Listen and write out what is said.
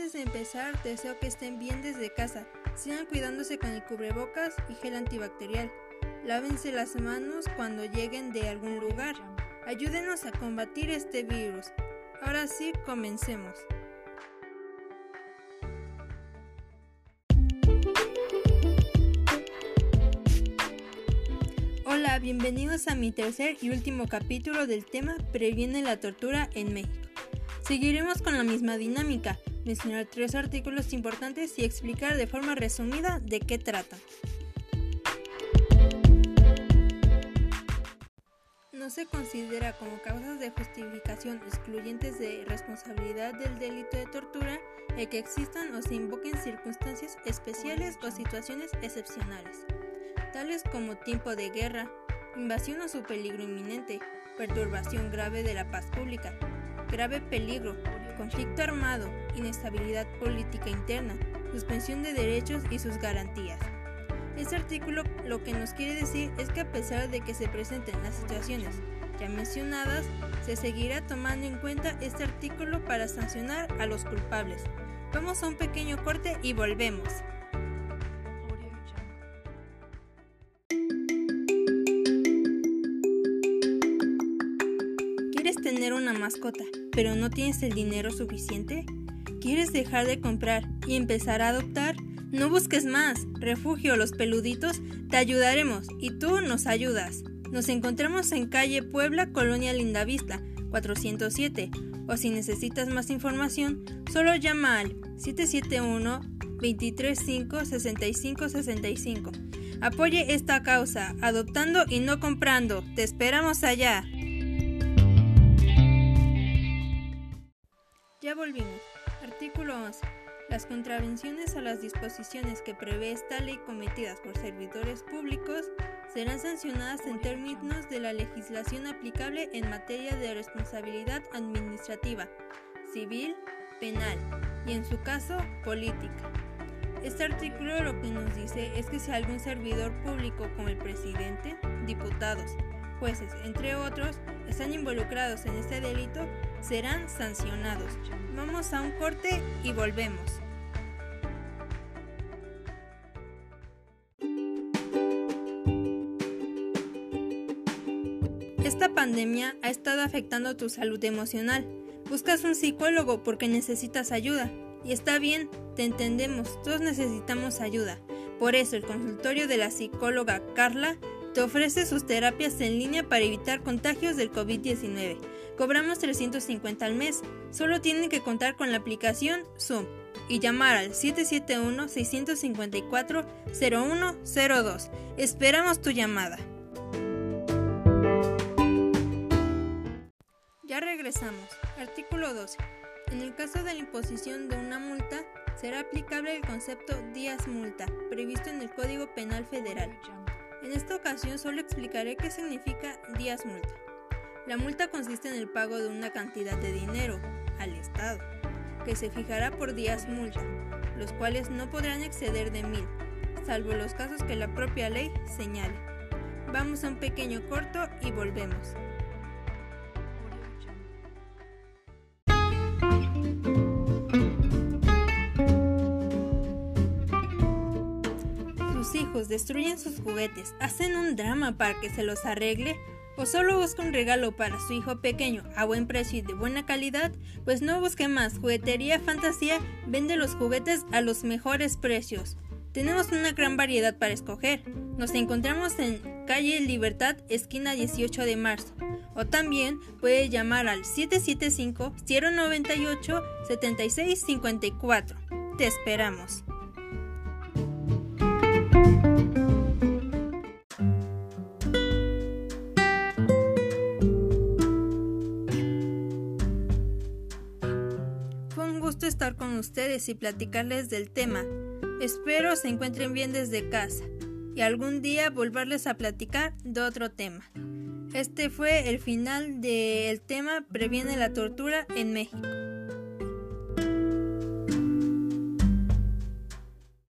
Antes de empezar, deseo que estén bien desde casa, sigan cuidándose con el cubrebocas y gel antibacterial. Lávense las manos cuando lleguen de algún lugar. Ayúdenos a combatir este virus. Ahora sí, comencemos. Hola, bienvenidos a mi tercer y último capítulo del tema Previene la tortura en México. Seguiremos con la misma dinámica, mencionar tres artículos importantes y explicar de forma resumida de qué tratan. No se considera como causas de justificación excluyentes de responsabilidad del delito de tortura el que existan o se invoquen circunstancias especiales o situaciones excepcionales, tales como tiempo de guerra, invasión o su peligro inminente, perturbación grave de la paz pública, grave peligro, conflicto armado, inestabilidad política interna, suspensión de derechos y sus garantías. Este artículo lo que nos quiere decir es que a pesar de que se presenten las situaciones ya mencionadas, se seguirá tomando en cuenta este artículo para sancionar a los culpables. Vamos a un pequeño corte y volvemos. ¿Quieres tener una mascota, pero no tienes el dinero suficiente? ¿Quieres dejar de comprar y empezar a adoptar? No busques más. Refugio Los Peluditos, te ayudaremos y tú nos ayudas. Nos encontramos en calle Puebla, Colonia Lindavista, 407. O si necesitas más información, solo llama al 771 235 6565. Apoye esta causa, adoptando y no comprando. Te esperamos allá. Ya volvimos. Artículo 11. Las contravenciones a las disposiciones que prevé esta ley cometidas por servidores públicos serán sancionadas en términos de la legislación aplicable en materia de responsabilidad administrativa, civil, penal y en su caso política. Este artículo lo que nos dice es que si algún servidor público como el presidente, diputados, jueces, entre otros, están involucrados en este delito, serán sancionados. Vamos a un corte y volvemos. Esta pandemia ha estado afectando tu salud emocional. Buscas un psicólogo porque necesitas ayuda. Y está bien, te entendemos, todos necesitamos ayuda. Por eso el consultorio de la psicóloga Carla te ofrece sus terapias en línea para evitar contagios del COVID-19. Cobramos 350 al mes. Solo tienen que contar con la aplicación Zoom y llamar al 771-654-0102. Esperamos tu llamada. Ya regresamos. Artículo 12. En el caso de la imposición de una multa, será aplicable el concepto días multa, previsto en el Código Penal Federal. En esta ocasión solo explicaré qué significa días multa. La multa consiste en el pago de una cantidad de dinero al Estado, que se fijará por días multa, los cuales no podrán exceder de mil, salvo los casos que la propia ley señale. Vamos a un pequeño corto y volvemos. Destruyen sus juguetes, hacen un drama para que se los arregle o solo busca un regalo para su hijo pequeño a buen precio y de buena calidad, pues no busque más. Juguetería Fantasía vende los juguetes a los mejores precios. Tenemos una gran variedad para escoger. Nos encontramos en calle Libertad, esquina 18 de marzo. O también puede llamar al 775-098-7654. Te esperamos. Estar con ustedes y platicarles del tema. Espero se encuentren bien desde casa y algún día volverles a platicar de otro tema. Este fue el final del tema Previene la tortura en México.